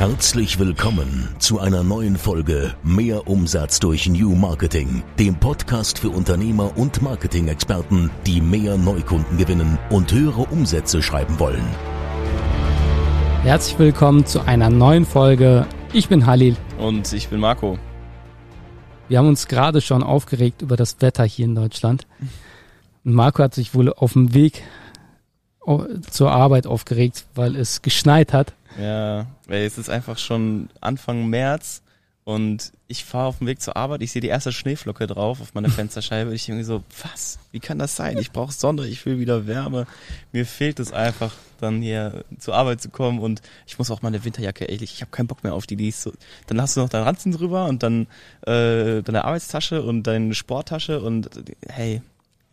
Herzlich willkommen zu einer neuen Folge Mehr Umsatz durch New Marketing, dem Podcast für Unternehmer und Marketing-Experten, die mehr Neukunden gewinnen und höhere Umsätze schreiben wollen. Herzlich willkommen zu einer neuen Folge. Ich bin Halil. Und ich bin Marco. Wir haben uns gerade schon aufgeregt über das Wetter hier in Deutschland. Und Marco hat sich wohl auf dem Weg zur Arbeit aufgeregt, weil es geschneit hat. Ja, weil es ist einfach schon Anfang März und ich fahre auf dem Weg zur Arbeit, ich sehe die erste Schneeflocke drauf auf meiner Fensterscheibe. Ich irgendwie so, was? Wie kann das sein? Ich brauche Sonne, ich will wieder Wärme. Mir fehlt es einfach, dann hier zur Arbeit zu kommen und ich muss auch meine Winterjacke, ehrlich, ich habe keinen Bock mehr auf die. die ist so, dann hast du noch deinen Ranzen drüber und dann äh, deine Arbeitstasche und deine Sporttasche und hey,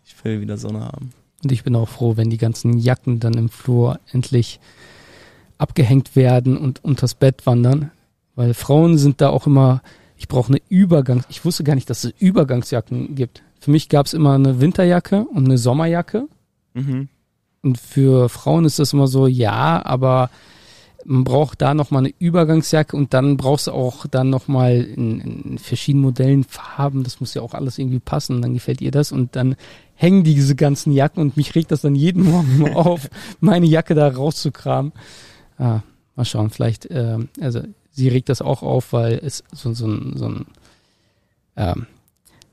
ich will wieder Sonne haben. Und ich bin auch froh, wenn die ganzen Jacken dann im Flur endlich abgehängt werden und unters Bett wandern. Weil Frauen sind da auch immer, ich brauche eine Übergangs, ich wusste gar nicht, dass es Übergangsjacken gibt. Für mich gab es immer eine Winterjacke und eine Sommerjacke. Mhm. Und für Frauen ist das immer so, ja, aber man braucht da nochmal eine Übergangsjacke und dann brauchst du auch dann nochmal in, in verschiedenen Modellen Farben, das muss ja auch alles irgendwie passen, dann gefällt ihr das und dann hängen diese ganzen Jacken und mich regt das dann jeden Morgen auf, meine Jacke da rauszukramen. Ah, mal schauen, vielleicht, äh, also sie regt das auch auf, weil es so, so, ein, so ein ähm,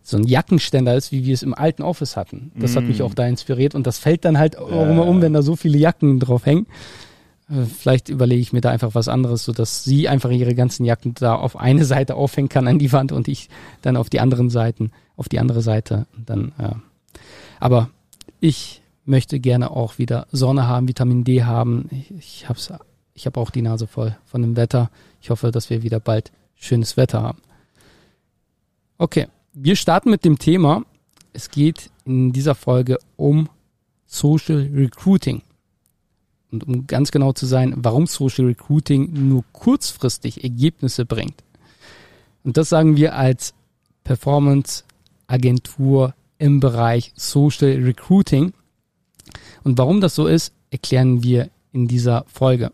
so ein Jackenständer ist, wie wir es im alten Office hatten. Das mm. hat mich mm. auch da inspiriert und das fällt dann halt auch immer um, wenn da so viele Jacken drauf hängen. Äh, vielleicht überlege ich mir da einfach was anderes, so dass sie einfach ihre ganzen Jacken da auf eine Seite aufhängen kann an die Wand und ich dann auf die anderen Seiten, auf die andere Seite. Dann, ja. Aber ich möchte gerne auch wieder Sonne haben, Vitamin D haben. Ich, ich habe ich hab auch die Nase voll von dem Wetter. Ich hoffe, dass wir wieder bald schönes Wetter haben. Okay, wir starten mit dem Thema. Es geht in dieser Folge um Social Recruiting. Und um ganz genau zu sein, warum Social Recruiting nur kurzfristig Ergebnisse bringt. Und das sagen wir als Performance Agentur im Bereich Social Recruiting. Und warum das so ist, erklären wir in dieser Folge.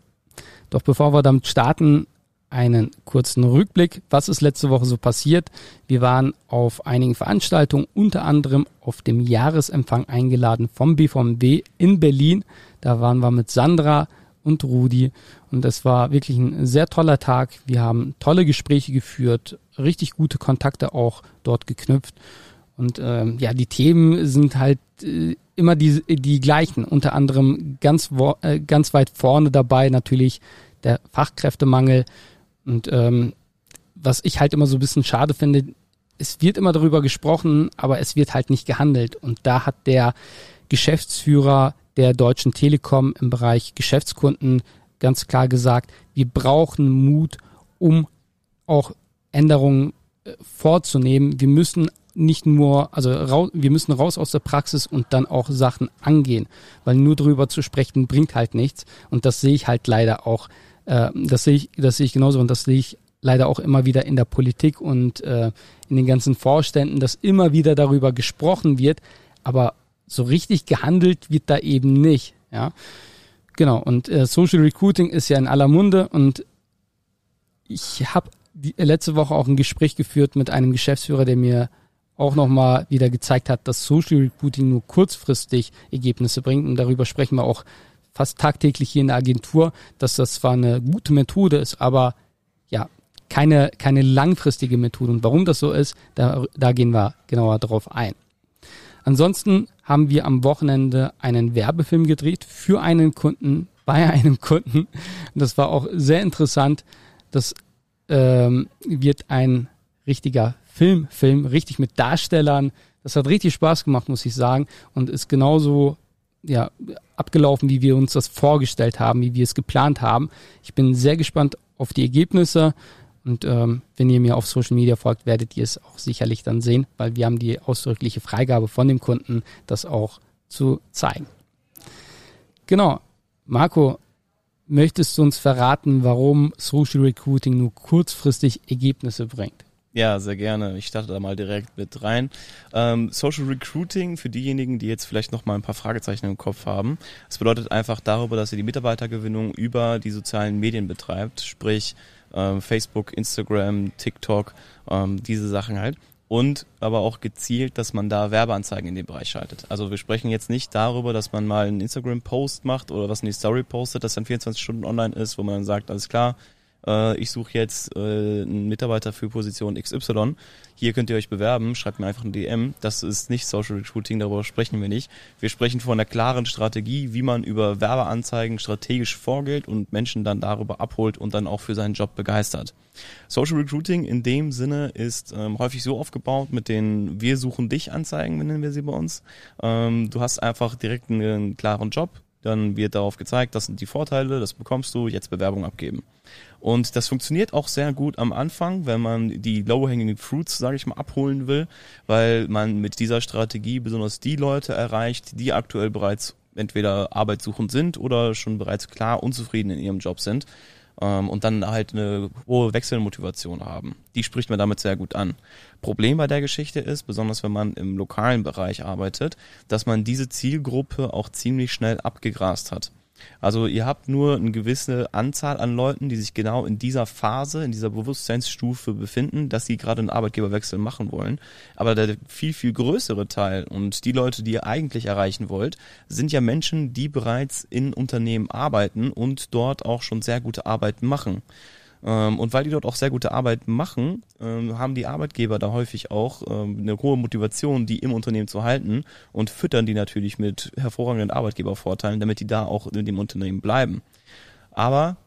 Doch bevor wir damit starten, einen kurzen Rückblick. Was ist letzte Woche so passiert? Wir waren auf einigen Veranstaltungen, unter anderem auf dem Jahresempfang eingeladen vom BVMW in Berlin. Da waren wir mit Sandra und Rudi und es war wirklich ein sehr toller Tag. Wir haben tolle Gespräche geführt, richtig gute Kontakte auch dort geknüpft und ähm, ja, die Themen sind halt äh, immer die, die gleichen. Unter anderem ganz, äh, ganz weit vorne dabei natürlich der Fachkräftemangel. Und ähm, was ich halt immer so ein bisschen schade finde, es wird immer darüber gesprochen, aber es wird halt nicht gehandelt. Und da hat der Geschäftsführer der Deutschen Telekom im Bereich Geschäftskunden ganz klar gesagt, wir brauchen Mut, um auch Änderungen äh, vorzunehmen. Wir müssen nicht nur, also raus, wir müssen raus aus der Praxis und dann auch Sachen angehen, weil nur drüber zu sprechen bringt halt nichts und das sehe ich halt leider auch, äh, das sehe ich, das sehe ich genauso und das sehe ich leider auch immer wieder in der Politik und äh, in den ganzen Vorständen, dass immer wieder darüber gesprochen wird, aber so richtig gehandelt wird da eben nicht, ja. Genau, und äh, Social Recruiting ist ja in aller Munde und ich habe letzte Woche auch ein Gespräch geführt mit einem Geschäftsführer, der mir auch nochmal wieder gezeigt hat, dass Social Recruiting nur kurzfristig Ergebnisse bringt. Und darüber sprechen wir auch fast tagtäglich hier in der Agentur, dass das zwar eine gute Methode ist, aber ja, keine, keine langfristige Methode. Und warum das so ist, da, da gehen wir genauer drauf ein. Ansonsten haben wir am Wochenende einen Werbefilm gedreht für einen Kunden, bei einem Kunden. Das war auch sehr interessant. Das ähm, wird ein richtiger Film, Film, richtig mit Darstellern. Das hat richtig Spaß gemacht, muss ich sagen. Und ist genauso ja, abgelaufen, wie wir uns das vorgestellt haben, wie wir es geplant haben. Ich bin sehr gespannt auf die Ergebnisse. Und ähm, wenn ihr mir auf Social Media folgt, werdet ihr es auch sicherlich dann sehen, weil wir haben die ausdrückliche Freigabe von dem Kunden, das auch zu zeigen. Genau. Marco, möchtest du uns verraten, warum Social Recruiting nur kurzfristig Ergebnisse bringt? Ja, sehr gerne. Ich starte da mal direkt mit rein. Ähm, Social Recruiting für diejenigen, die jetzt vielleicht noch mal ein paar Fragezeichen im Kopf haben. Es bedeutet einfach darüber, dass ihr die Mitarbeitergewinnung über die sozialen Medien betreibt, sprich ähm, Facebook, Instagram, TikTok, ähm, diese Sachen halt. Und aber auch gezielt, dass man da Werbeanzeigen in dem Bereich schaltet. Also wir sprechen jetzt nicht darüber, dass man mal einen Instagram-Post macht oder was in die Story postet, das dann 24 Stunden online ist, wo man dann sagt, alles klar, äh, ich suche jetzt äh, einen Mitarbeiter für Position XY, hier könnt ihr euch bewerben, schreibt mir einfach ein DM. Das ist nicht Social Recruiting, darüber sprechen wir nicht. Wir sprechen von einer klaren Strategie, wie man über Werbeanzeigen strategisch vorgeht und Menschen dann darüber abholt und dann auch für seinen Job begeistert. Social Recruiting in dem Sinne ist ähm, häufig so aufgebaut mit den Wir suchen dich Anzeigen, nennen wir sie bei uns. Ähm, du hast einfach direkt einen, einen klaren Job, dann wird darauf gezeigt, das sind die Vorteile, das bekommst du, jetzt Bewerbung abgeben. Und das funktioniert auch sehr gut am Anfang, wenn man die low-hanging fruits, sage ich mal, abholen will, weil man mit dieser Strategie besonders die Leute erreicht, die aktuell bereits entweder arbeitssuchend sind oder schon bereits klar unzufrieden in ihrem Job sind ähm, und dann halt eine hohe Wechselmotivation haben. Die spricht man damit sehr gut an. Problem bei der Geschichte ist, besonders wenn man im lokalen Bereich arbeitet, dass man diese Zielgruppe auch ziemlich schnell abgegrast hat. Also ihr habt nur eine gewisse Anzahl an Leuten, die sich genau in dieser Phase, in dieser Bewusstseinsstufe befinden, dass sie gerade einen Arbeitgeberwechsel machen wollen. Aber der viel, viel größere Teil und die Leute, die ihr eigentlich erreichen wollt, sind ja Menschen, die bereits in Unternehmen arbeiten und dort auch schon sehr gute Arbeit machen. Ähm, und weil die dort auch sehr gute Arbeit machen, ähm, haben die Arbeitgeber da häufig auch ähm, eine hohe Motivation, die im Unternehmen zu halten und füttern die natürlich mit hervorragenden Arbeitgebervorteilen, damit die da auch in dem Unternehmen bleiben. Aber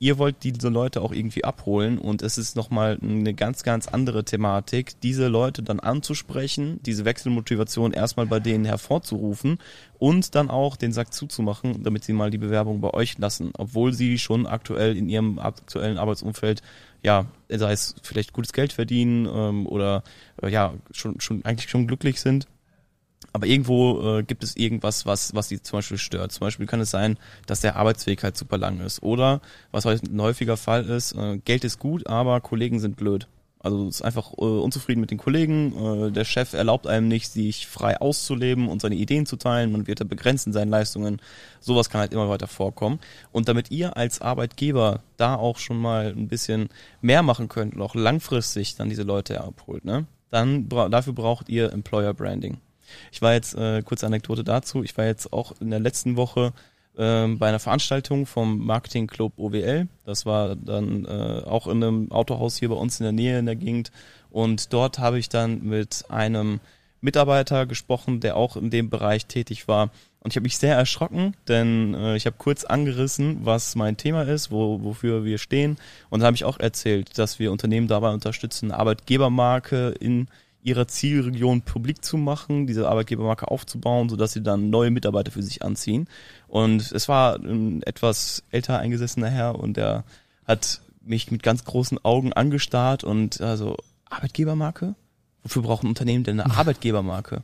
ihr wollt diese Leute auch irgendwie abholen und es ist nochmal eine ganz, ganz andere Thematik, diese Leute dann anzusprechen, diese Wechselmotivation erstmal bei denen hervorzurufen und dann auch den Sack zuzumachen, damit sie mal die Bewerbung bei euch lassen, obwohl sie schon aktuell in ihrem aktuellen Arbeitsumfeld ja, sei es vielleicht gutes Geld verdienen ähm, oder äh, ja, schon, schon eigentlich schon glücklich sind aber irgendwo äh, gibt es irgendwas, was, was sie zum Beispiel stört. Zum Beispiel kann es sein, dass der Arbeitsweg halt super lang ist. Oder, was ein häufiger Fall ist, äh, Geld ist gut, aber Kollegen sind blöd. Also ist einfach äh, unzufrieden mit den Kollegen. Äh, der Chef erlaubt einem nicht, sich frei auszuleben und seine Ideen zu teilen. Man wird da begrenzt in seinen Leistungen. Sowas kann halt immer weiter vorkommen. Und damit ihr als Arbeitgeber da auch schon mal ein bisschen mehr machen könnt und auch langfristig dann diese Leute abholt, ne? Dann dafür braucht ihr Employer Branding. Ich war jetzt, äh, kurze Anekdote dazu, ich war jetzt auch in der letzten Woche ähm, bei einer Veranstaltung vom Marketing Club OWL. Das war dann äh, auch in einem Autohaus hier bei uns in der Nähe in der Gegend. Und dort habe ich dann mit einem Mitarbeiter gesprochen, der auch in dem Bereich tätig war. Und ich habe mich sehr erschrocken, denn äh, ich habe kurz angerissen, was mein Thema ist, wo, wofür wir stehen. Und dann habe ich auch erzählt, dass wir Unternehmen dabei unterstützen, Arbeitgebermarke in ihrer Zielregion publik zu machen, diese Arbeitgebermarke aufzubauen, sodass sie dann neue Mitarbeiter für sich anziehen. Und es war ein etwas älter eingesessener Herr und der hat mich mit ganz großen Augen angestarrt und also Arbeitgebermarke? Wofür braucht ein Unternehmen denn eine Arbeitgebermarke?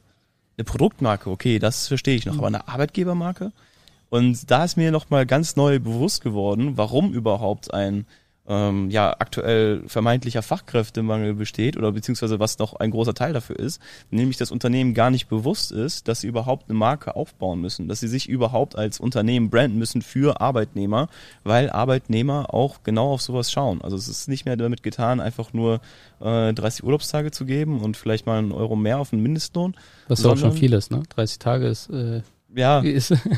Eine Produktmarke, okay, das verstehe ich noch, aber eine Arbeitgebermarke? Und da ist mir nochmal ganz neu bewusst geworden, warum überhaupt ein ähm, ja aktuell vermeintlicher Fachkräftemangel besteht oder beziehungsweise was noch ein großer Teil dafür ist, nämlich das Unternehmen gar nicht bewusst ist, dass sie überhaupt eine Marke aufbauen müssen, dass sie sich überhaupt als Unternehmen branden müssen für Arbeitnehmer, weil Arbeitnehmer auch genau auf sowas schauen. Also es ist nicht mehr damit getan, einfach nur äh, 30 Urlaubstage zu geben und vielleicht mal einen Euro mehr auf den Mindestlohn. Was auch schon viel ist, ne? 30 Tage ist äh ja,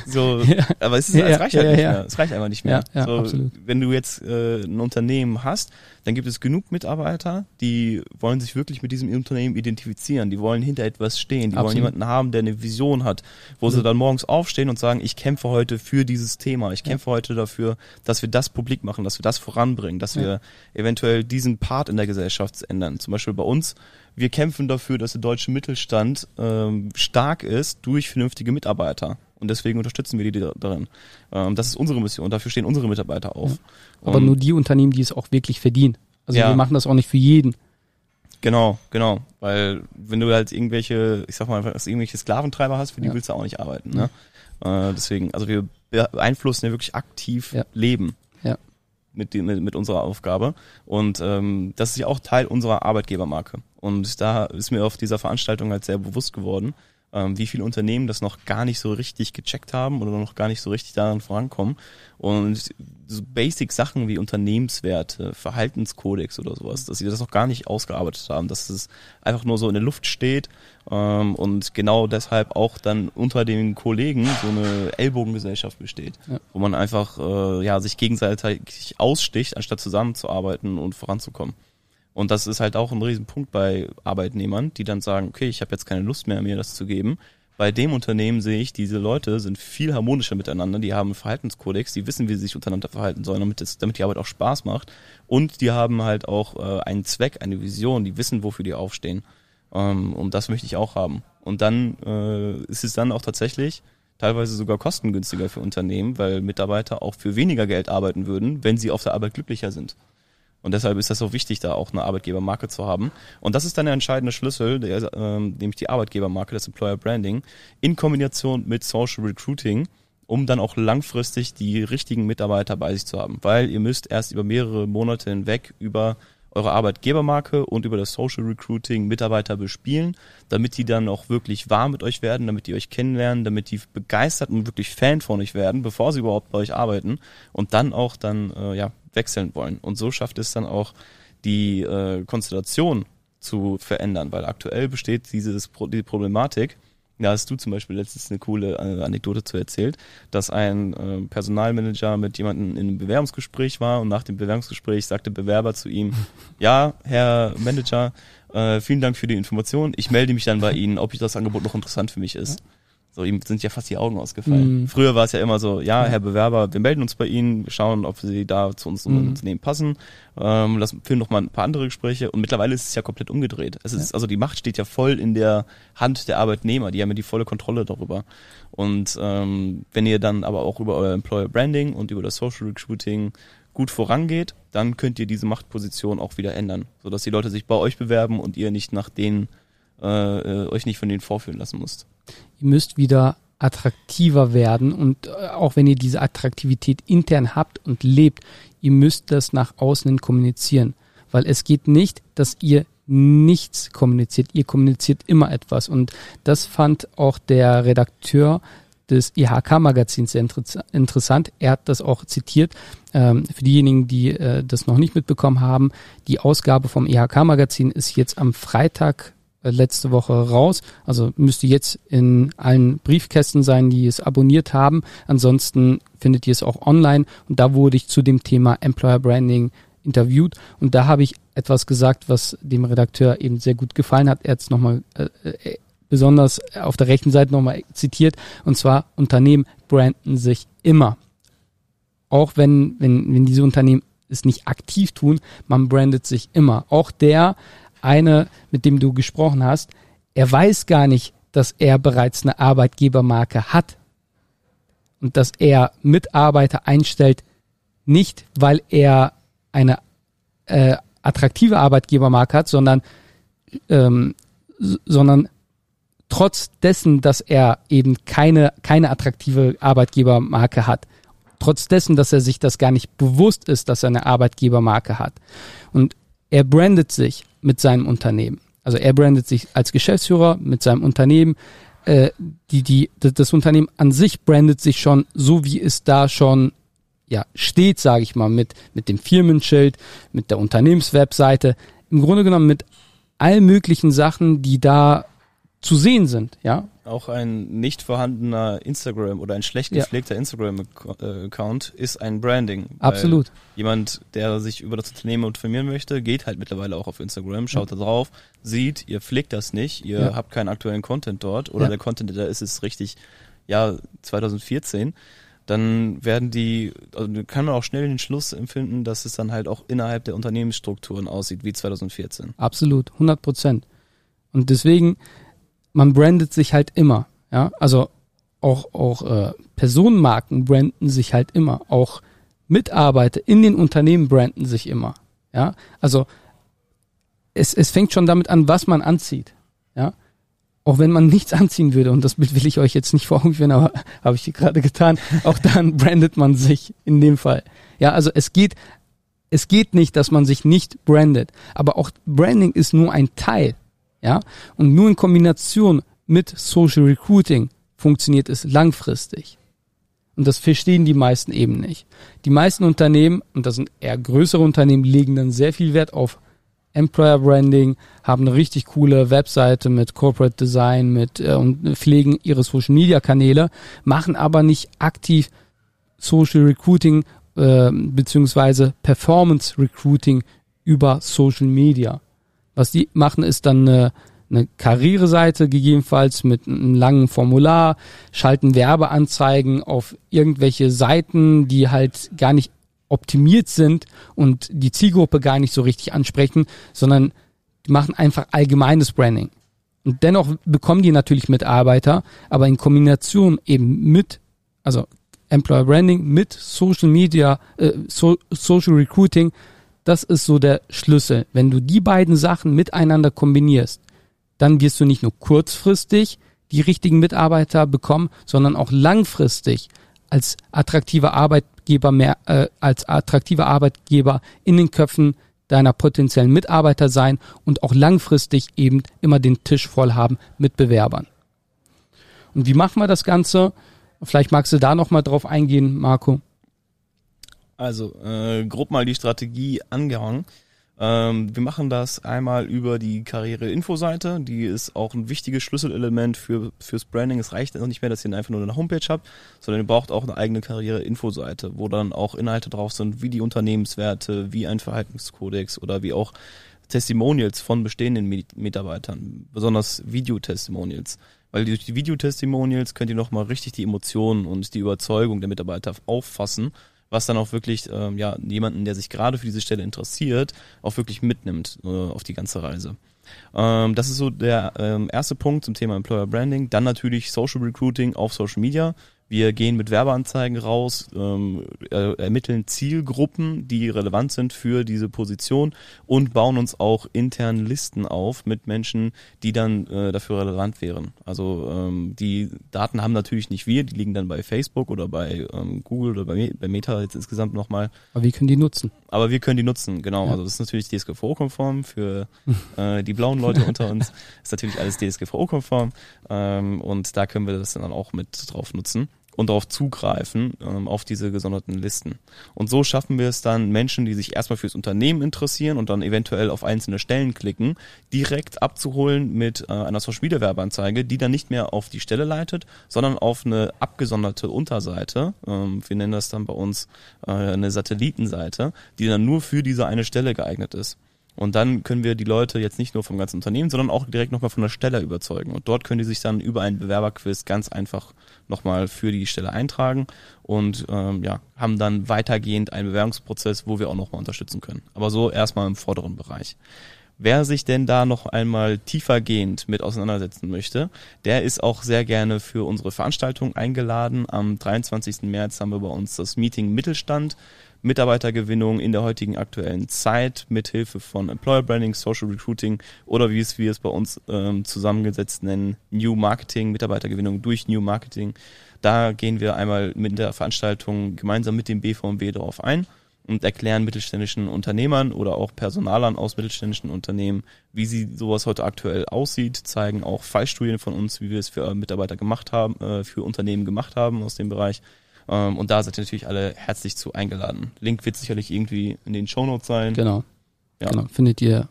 so, ja. aber es, ist, es reicht halt ja, nicht mehr. Es reicht einfach nicht mehr. Ja, so, absolut. Wenn du jetzt äh, ein Unternehmen hast, dann gibt es genug Mitarbeiter, die wollen sich wirklich mit diesem Unternehmen identifizieren. Die wollen hinter etwas stehen. Die absolut. wollen jemanden haben, der eine Vision hat, wo sie dann morgens aufstehen und sagen, ich kämpfe heute für dieses Thema. Ich kämpfe heute dafür, dass wir das publik machen, dass wir das voranbringen, dass wir eventuell diesen Part in der Gesellschaft ändern. Zum Beispiel bei uns wir kämpfen dafür, dass der deutsche Mittelstand ähm, stark ist durch vernünftige Mitarbeiter. Und deswegen unterstützen wir die darin. Ähm, das ist unsere Mission. Dafür stehen unsere Mitarbeiter auf. Ja. Aber nur die Unternehmen, die es auch wirklich verdienen. Also ja. wir machen das auch nicht für jeden. Genau, genau. Weil wenn du halt irgendwelche, ich sag mal, irgendwelche Sklaventreiber hast, für die ja. willst du auch nicht arbeiten. Ne? Äh, deswegen, also wir beeinflussen ja wirklich aktiv Leben. Ja. mit, die, mit, mit unserer Aufgabe. Und ähm, das ist ja auch Teil unserer Arbeitgebermarke. Und da ist mir auf dieser Veranstaltung halt sehr bewusst geworden, wie viele Unternehmen das noch gar nicht so richtig gecheckt haben oder noch gar nicht so richtig daran vorankommen. Und so basic Sachen wie Unternehmenswerte, Verhaltenskodex oder sowas, dass sie das noch gar nicht ausgearbeitet haben, dass es einfach nur so in der Luft steht ähm, und genau deshalb auch dann unter den Kollegen so eine Ellbogengesellschaft besteht, ja. wo man einfach äh, ja sich gegenseitig aussticht, anstatt zusammenzuarbeiten und voranzukommen. Und das ist halt auch ein Riesenpunkt bei Arbeitnehmern, die dann sagen, okay, ich habe jetzt keine Lust mehr, mir das zu geben. Bei dem Unternehmen sehe ich, diese Leute sind viel harmonischer miteinander, die haben einen Verhaltenskodex, die wissen, wie sie sich untereinander verhalten sollen, damit, es, damit die Arbeit auch Spaß macht. Und die haben halt auch äh, einen Zweck, eine Vision, die wissen, wofür die aufstehen. Ähm, und das möchte ich auch haben. Und dann äh, ist es dann auch tatsächlich teilweise sogar kostengünstiger für Unternehmen, weil Mitarbeiter auch für weniger Geld arbeiten würden, wenn sie auf der Arbeit glücklicher sind. Und deshalb ist das so wichtig, da auch eine Arbeitgebermarke zu haben. Und das ist dann der entscheidende Schlüssel, der, ähm, nämlich die Arbeitgebermarke, das Employer Branding, in Kombination mit Social Recruiting, um dann auch langfristig die richtigen Mitarbeiter bei sich zu haben. Weil ihr müsst erst über mehrere Monate hinweg über eure Arbeitgebermarke und über das Social Recruiting Mitarbeiter bespielen, damit die dann auch wirklich warm mit euch werden, damit die euch kennenlernen, damit die begeistert und wirklich Fan von euch werden, bevor sie überhaupt bei euch arbeiten und dann auch dann äh, ja wechseln wollen. Und so schafft es dann auch die äh, Konstellation zu verändern, weil aktuell besteht dieses die Problematik, da hast du zum Beispiel letztens eine coole äh, Anekdote zu erzählt, dass ein äh, Personalmanager mit jemandem in einem Bewerbungsgespräch war und nach dem Bewerbungsgespräch sagte Bewerber zu ihm, ja, Herr Manager, äh, vielen Dank für die Information. Ich melde mich dann bei Ihnen, ob das Angebot noch interessant für mich ist. So, ihm sind ja fast die Augen ausgefallen. Mhm. Früher war es ja immer so, ja, Herr Bewerber, wir melden uns bei Ihnen, schauen, ob Sie da zu uns mhm. Unternehmen passen. Ähm, lassen, führen noch mal ein paar andere Gespräche. Und mittlerweile ist es ja komplett umgedreht. Es ist, ja. also die Macht steht ja voll in der Hand der Arbeitnehmer. Die haben ja die volle Kontrolle darüber. Und ähm, wenn ihr dann aber auch über euer Employer Branding und über das Social Recruiting gut vorangeht, dann könnt ihr diese Machtposition auch wieder ändern, sodass die Leute sich bei euch bewerben und ihr nicht nach denen äh, äh euch nicht von denen vorführen lassen müsst ihr müsst wieder attraktiver werden und äh, auch wenn ihr diese Attraktivität intern habt und lebt, ihr müsst das nach außen kommunizieren, weil es geht nicht, dass ihr nichts kommuniziert, ihr kommuniziert immer etwas und das fand auch der Redakteur des IHK-Magazins sehr interessant. Er hat das auch zitiert. Ähm, für diejenigen, die äh, das noch nicht mitbekommen haben, die Ausgabe vom IHK-Magazin ist jetzt am Freitag letzte Woche raus. Also müsste jetzt in allen Briefkästen sein, die es abonniert haben. Ansonsten findet ihr es auch online. Und da wurde ich zu dem Thema Employer Branding interviewt. Und da habe ich etwas gesagt, was dem Redakteur eben sehr gut gefallen hat. Er hat es nochmal äh, äh, besonders auf der rechten Seite nochmal zitiert. Und zwar, Unternehmen branden sich immer. Auch wenn, wenn, wenn diese Unternehmen es nicht aktiv tun, man brandet sich immer. Auch der eine, mit dem du gesprochen hast, er weiß gar nicht, dass er bereits eine Arbeitgebermarke hat und dass er Mitarbeiter einstellt, nicht weil er eine äh, attraktive Arbeitgebermarke hat, sondern ähm, sondern trotz dessen, dass er eben keine keine attraktive Arbeitgebermarke hat, trotz dessen, dass er sich das gar nicht bewusst ist, dass er eine Arbeitgebermarke hat. Und er brandet sich mit seinem Unternehmen. Also er brandet sich als Geschäftsführer mit seinem Unternehmen. Äh, die, die, das Unternehmen an sich brandet sich schon so, wie es da schon ja, steht, sage ich mal, mit, mit dem Firmenschild, mit der Unternehmenswebseite. Im Grunde genommen mit all möglichen Sachen, die da zu sehen sind, ja. Auch ein nicht vorhandener Instagram oder ein schlecht gepflegter ja. Instagram-Account ist ein Branding. Absolut. Jemand, der sich über das Unternehmen informieren möchte, geht halt mittlerweile auch auf Instagram, schaut ja. da drauf, sieht, ihr pflegt das nicht, ihr ja. habt keinen aktuellen Content dort oder der Content, da ist es richtig, ja, 2014 dann werden die, also kann man auch schnell den Schluss empfinden, dass es dann halt auch innerhalb der Unternehmensstrukturen aussieht wie 2014. Absolut, 100 Prozent. Und deswegen man brandet sich halt immer. Ja, also auch auch äh, Personenmarken branden sich halt immer. Auch Mitarbeiter in den Unternehmen branden sich immer. Ja, also es, es fängt schon damit an, was man anzieht. Ja, auch wenn man nichts anziehen würde, und das Bild will ich euch jetzt nicht vor aber habe ich gerade getan, auch dann brandet man sich in dem Fall. Ja, also es geht es geht nicht, dass man sich nicht brandet. Aber auch Branding ist nur ein Teil. Ja. Und nur in Kombination mit Social Recruiting funktioniert es langfristig. Und das verstehen die meisten eben nicht. Die meisten Unternehmen, und das sind eher größere Unternehmen, legen dann sehr viel Wert auf Employer Branding, haben eine richtig coole Webseite mit Corporate Design mit äh, und pflegen ihre Social Media Kanäle, machen aber nicht aktiv Social Recruiting äh, beziehungsweise Performance Recruiting über Social Media. Was die machen, ist dann eine, eine Karriereseite gegebenenfalls mit einem langen Formular, schalten Werbeanzeigen auf irgendwelche Seiten, die halt gar nicht optimiert sind und die Zielgruppe gar nicht so richtig ansprechen, sondern die machen einfach allgemeines Branding. Und dennoch bekommen die natürlich Mitarbeiter, aber in Kombination eben mit, also Employer Branding mit Social Media, äh, so, Social Recruiting, das ist so der Schlüssel. Wenn du die beiden Sachen miteinander kombinierst, dann wirst du nicht nur kurzfristig die richtigen Mitarbeiter bekommen, sondern auch langfristig als attraktiver Arbeitgeber mehr, äh, als attraktiver Arbeitgeber in den Köpfen deiner potenziellen Mitarbeiter sein und auch langfristig eben immer den Tisch voll haben mit Bewerbern. Und wie machen wir das Ganze? Vielleicht magst du da nochmal drauf eingehen, Marco. Also, äh, grob mal die Strategie angehangen. Ähm, wir machen das einmal über die Karriere-Info-Seite. Die ist auch ein wichtiges Schlüsselelement für, fürs Branding. Es reicht also nicht mehr, dass ihr einfach nur eine Homepage habt, sondern ihr braucht auch eine eigene Karriere-Info-Seite, wo dann auch Inhalte drauf sind, wie die Unternehmenswerte, wie ein Verhaltenskodex oder wie auch Testimonials von bestehenden Mitarbeitern, besonders Videotestimonials. Weil durch die Videotestimonials könnt ihr nochmal richtig die Emotionen und die Überzeugung der Mitarbeiter auffassen was dann auch wirklich ähm, ja jemanden, der sich gerade für diese Stelle interessiert, auch wirklich mitnimmt äh, auf die ganze Reise. Ähm, das ist so der ähm, erste Punkt zum Thema Employer Branding. Dann natürlich Social Recruiting auf Social Media. Wir gehen mit Werbeanzeigen raus, ähm, er, ermitteln Zielgruppen, die relevant sind für diese Position und bauen uns auch intern Listen auf mit Menschen, die dann äh, dafür relevant wären. Also ähm, die Daten haben natürlich nicht wir, die liegen dann bei Facebook oder bei ähm, Google oder bei, bei Meta jetzt insgesamt nochmal. Aber wir können die nutzen. Aber wir können die nutzen, genau. Ja. Also das ist natürlich DSGVO-konform für äh, die blauen Leute unter uns. Ist natürlich alles DSGVO-konform ähm, und da können wir das dann auch mit drauf nutzen und darauf zugreifen, ähm, auf diese gesonderten Listen. Und so schaffen wir es dann, Menschen, die sich erstmal fürs Unternehmen interessieren und dann eventuell auf einzelne Stellen klicken, direkt abzuholen mit äh, einer Social Media Werbeanzeige, die dann nicht mehr auf die Stelle leitet, sondern auf eine abgesonderte Unterseite. Ähm, wir nennen das dann bei uns äh, eine Satellitenseite, die dann nur für diese eine Stelle geeignet ist. Und dann können wir die Leute jetzt nicht nur vom ganzen Unternehmen, sondern auch direkt nochmal von der Stelle überzeugen. Und dort können die sich dann über einen Bewerberquiz ganz einfach nochmal für die Stelle eintragen und ähm, ja, haben dann weitergehend einen Bewerbungsprozess, wo wir auch nochmal unterstützen können. Aber so erstmal im vorderen Bereich. Wer sich denn da noch einmal tiefergehend mit auseinandersetzen möchte, der ist auch sehr gerne für unsere Veranstaltung eingeladen. Am 23. März haben wir bei uns das Meeting Mittelstand. Mitarbeitergewinnung in der heutigen aktuellen Zeit mit Hilfe von Employer Branding, Social Recruiting oder wie es wir es bei uns ähm, zusammengesetzt nennen, New Marketing, Mitarbeitergewinnung durch New Marketing. Da gehen wir einmal mit der Veranstaltung gemeinsam mit dem BVMW darauf ein und erklären mittelständischen Unternehmern oder auch Personalern aus mittelständischen Unternehmen, wie sie sowas heute aktuell aussieht, zeigen auch Fallstudien von uns, wie wir es für Mitarbeiter gemacht haben, äh, für Unternehmen gemacht haben aus dem Bereich ähm, und da seid ihr natürlich alle herzlich zu eingeladen. Link wird sicherlich irgendwie in den Shownotes sein. Genau. Ja. Genau. Findet ihr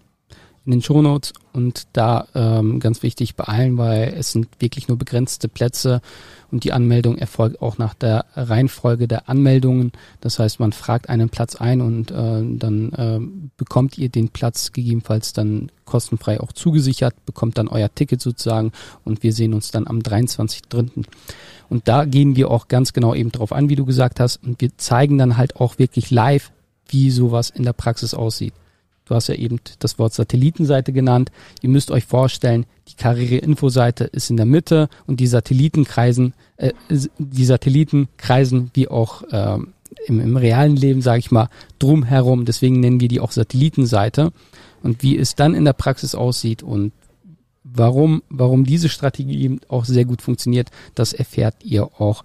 in den Shownotes und da ähm, ganz wichtig beeilen, weil es sind wirklich nur begrenzte Plätze und die Anmeldung erfolgt auch nach der Reihenfolge der Anmeldungen. Das heißt, man fragt einen Platz ein und äh, dann äh, bekommt ihr den Platz gegebenenfalls dann kostenfrei auch zugesichert, bekommt dann euer Ticket sozusagen und wir sehen uns dann am 23.3. Und da gehen wir auch ganz genau eben drauf an, wie du gesagt hast. Und wir zeigen dann halt auch wirklich live, wie sowas in der Praxis aussieht. Du hast ja eben das Wort Satellitenseite genannt. Ihr müsst euch vorstellen, die Karriere-Info-Seite ist in der Mitte und die Satelliten kreisen, äh, die Satelliten kreisen wie auch äh, im, im realen Leben, sage ich mal, drumherum. Deswegen nennen wir die auch Satellitenseite. Und wie es dann in der Praxis aussieht und Warum, warum diese Strategie auch sehr gut funktioniert, das erfährt ihr auch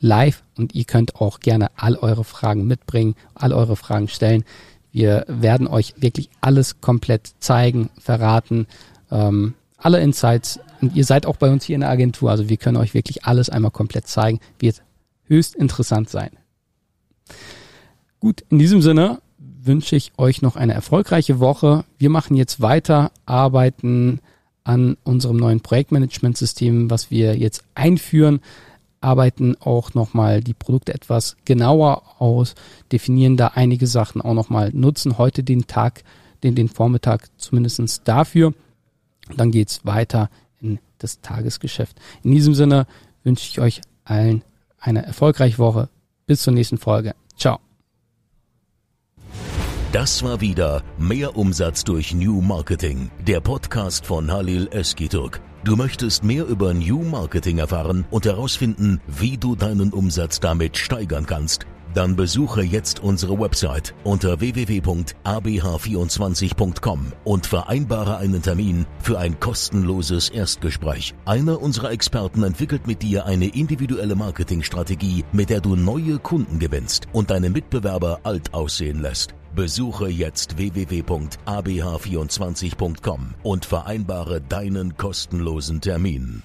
live und ihr könnt auch gerne all eure Fragen mitbringen, all eure Fragen stellen. Wir werden euch wirklich alles komplett zeigen, verraten, ähm, alle Insights. Und ihr seid auch bei uns hier in der Agentur, also wir können euch wirklich alles einmal komplett zeigen. Wird höchst interessant sein. Gut, in diesem Sinne wünsche ich euch noch eine erfolgreiche Woche. Wir machen jetzt weiter, arbeiten an unserem neuen Projektmanagementsystem, was wir jetzt einführen, arbeiten auch nochmal die Produkte etwas genauer aus, definieren da einige Sachen auch nochmal, nutzen heute den Tag, den, den Vormittag zumindestens dafür. Dann geht's weiter in das Tagesgeschäft. In diesem Sinne wünsche ich euch allen eine erfolgreiche Woche. Bis zur nächsten Folge. Ciao. Das war wieder Mehr Umsatz durch New Marketing, der Podcast von Halil Eskiturk. Du möchtest mehr über New Marketing erfahren und herausfinden, wie du deinen Umsatz damit steigern kannst? Dann besuche jetzt unsere Website unter www.abh24.com und vereinbare einen Termin für ein kostenloses Erstgespräch. Einer unserer Experten entwickelt mit dir eine individuelle Marketingstrategie, mit der du neue Kunden gewinnst und deine Mitbewerber alt aussehen lässt. Besuche jetzt www.abh24.com und vereinbare deinen kostenlosen Termin.